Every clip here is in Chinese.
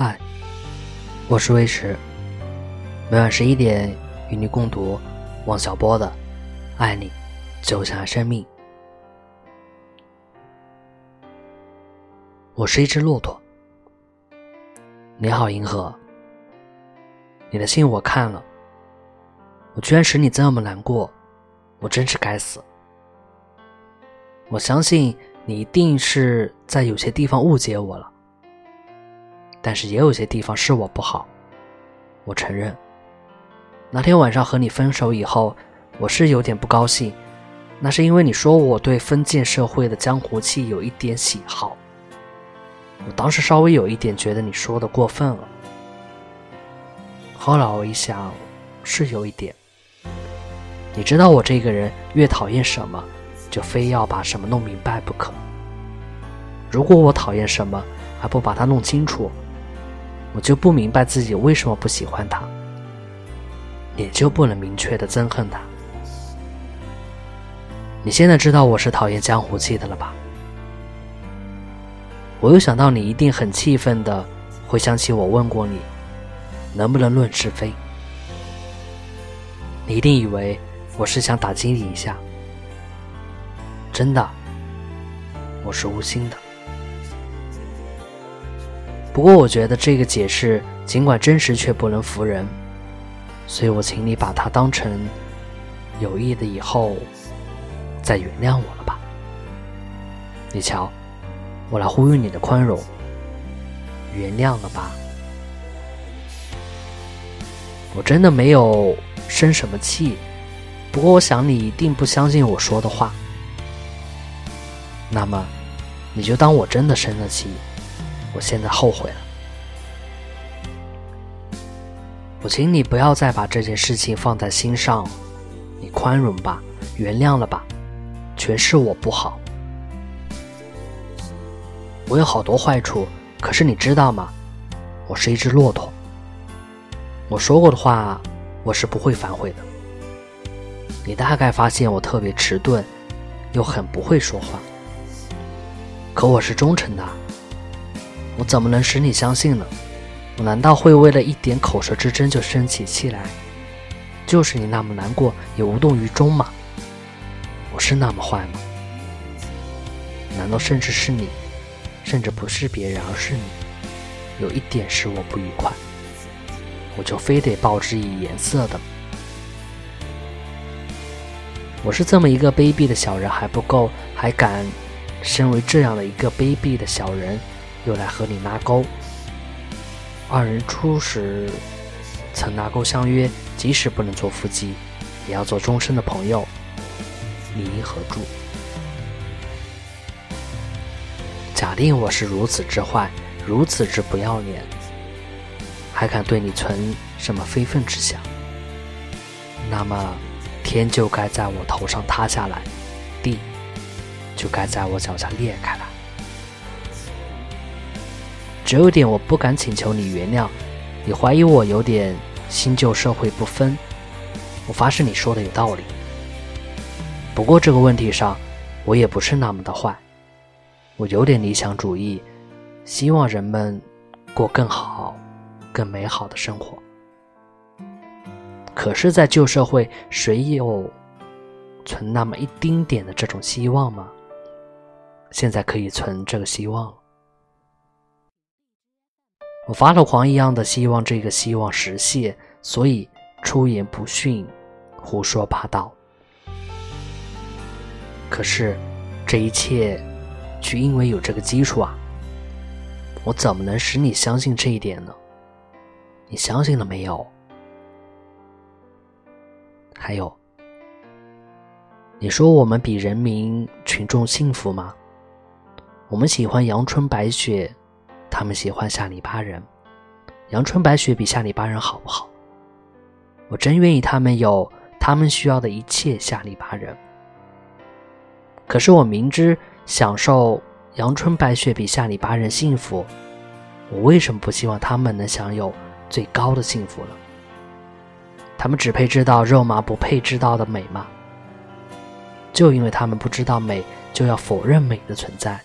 嗨，我是魏迟，每晚十一点与你共读王小波的《爱你就像生命》。我是一只骆驼。你好，银河。你的信我看了，我居然使你这么难过，我真是该死。我相信你一定是在有些地方误解我了。但是也有些地方是我不好，我承认。那天晚上和你分手以后，我是有点不高兴，那是因为你说我对封建社会的江湖气有一点喜好。我当时稍微有一点觉得你说的过分了。后来我一想，是有一点。你知道我这个人越讨厌什么，就非要把什么弄明白不可。如果我讨厌什么，还不把它弄清楚。我就不明白自己为什么不喜欢他，也就不能明确的憎恨他。你现在知道我是讨厌江湖气的了吧？我又想到你一定很气愤的，回想起我问过你，能不能论是非？你一定以为我是想打击你一下，真的，我是无心的。不过我觉得这个解释尽管真实，却不能服人，所以我请你把它当成有意的，以后再原谅我了吧。你瞧，我来呼吁你的宽容，原谅了吧。我真的没有生什么气，不过我想你一定不相信我说的话，那么你就当我真的生了气。我现在后悔了，我请你不要再把这件事情放在心上，你宽容吧，原谅了吧，全是我不好，我有好多坏处，可是你知道吗？我是一只骆驼，我说过的话，我是不会反悔的。你大概发现我特别迟钝，又很不会说话，可我是忠诚的。我怎么能使你相信呢？我难道会为了一点口舌之争就生起气来？就是你那么难过也无动于衷吗？我是那么坏吗？难道甚至是你，甚至不是别人，而是你，有一点使我不愉快，我就非得报之以颜色的？我是这么一个卑鄙的小人还不够，还敢身为这样的一个卑鄙的小人？又来和你拉钩。二人初时曾拉钩相约，即使不能做夫妻，也要做终身的朋友。你应何住？假定我是如此之坏，如此之不要脸，还敢对你存什么非分之想？那么天就该在我头上塌下来，地就该在我脚下裂开来。只有点，我不敢请求你原谅。你怀疑我有点新旧社会不分，我发誓你说的有道理。不过这个问题上，我也不是那么的坏。我有点理想主义，希望人们过更好、更美好的生活。可是，在旧社会，谁有存那么一丁点的这种希望吗？现在可以存这个希望了。我发了狂一样的希望这个希望实现，所以出言不逊，胡说八道。可是这一切却因为有这个基础啊！我怎么能使你相信这一点呢？你相信了没有？还有，你说我们比人民群众幸福吗？我们喜欢阳春白雪。他们喜欢下里巴人，阳春白雪比下里巴人好不好？我真愿意他们有他们需要的一切下里巴人。可是我明知享受阳春白雪比下里巴人幸福，我为什么不希望他们能享有最高的幸福呢？他们只配知道肉麻，不配知道的美吗？就因为他们不知道美，就要否认美的存在，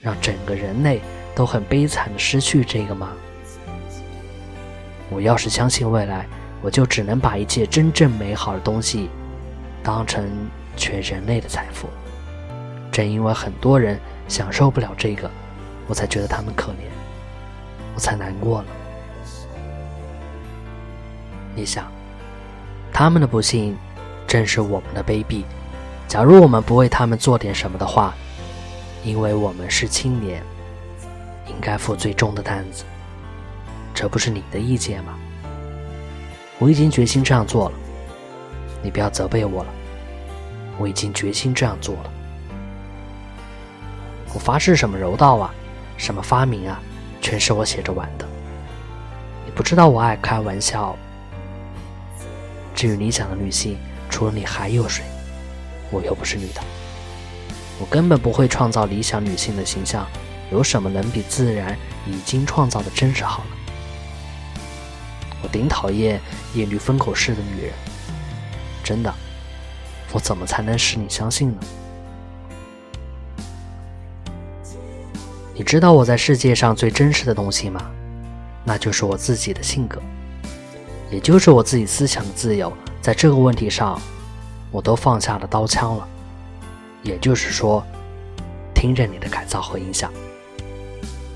让整个人类。都很悲惨的失去这个吗？我要是相信未来，我就只能把一切真正美好的东西当成全人类的财富。正因为很多人享受不了这个，我才觉得他们可怜，我才难过了。你想，他们的不幸正是我们的卑鄙。假如我们不为他们做点什么的话，因为我们是青年，应该负最重的担子。这不是你的意见吗？我已经决心这样做了，你不要责备我了。我已经决心这样做了。我发誓什么柔道啊，什么发明啊，全是我写着玩的。你不知道我爱开玩笑。至于理想的女性，除了你还有谁？我又不是女的，我根本不会创造理想女性的形象。有什么能比自然已经创造的真实好了？我顶讨厌叶绿封口式的女人，真的。我怎么才能使你相信呢？你知道我在世界上最真实的东西吗？那就是我自己的性格，也就是我自己思想的自由。在这个问题上，我都放下了刀枪了。也就是说，听着你的改造和影响，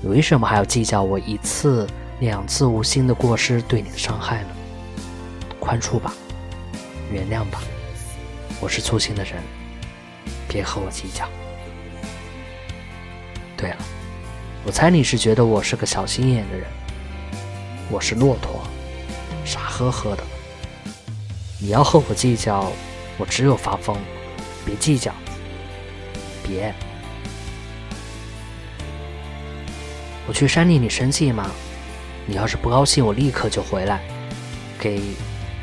你为什么还要计较我一次两次无心的过失对你的伤害呢？宽恕吧，原谅吧，我是粗心的人，别和我计较。对了。我猜你是觉得我是个小心眼的人，我是骆驼，傻呵呵的。你要和我计较，我只有发疯。别计较，别。我去山里，你生气吗？你要是不高兴，我立刻就回来，给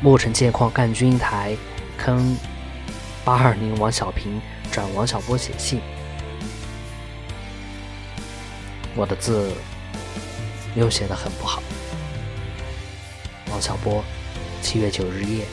墨城剑矿干军一台坑八二零王小平转王小波写信。我的字又写得很不好。王小波，七月九日夜。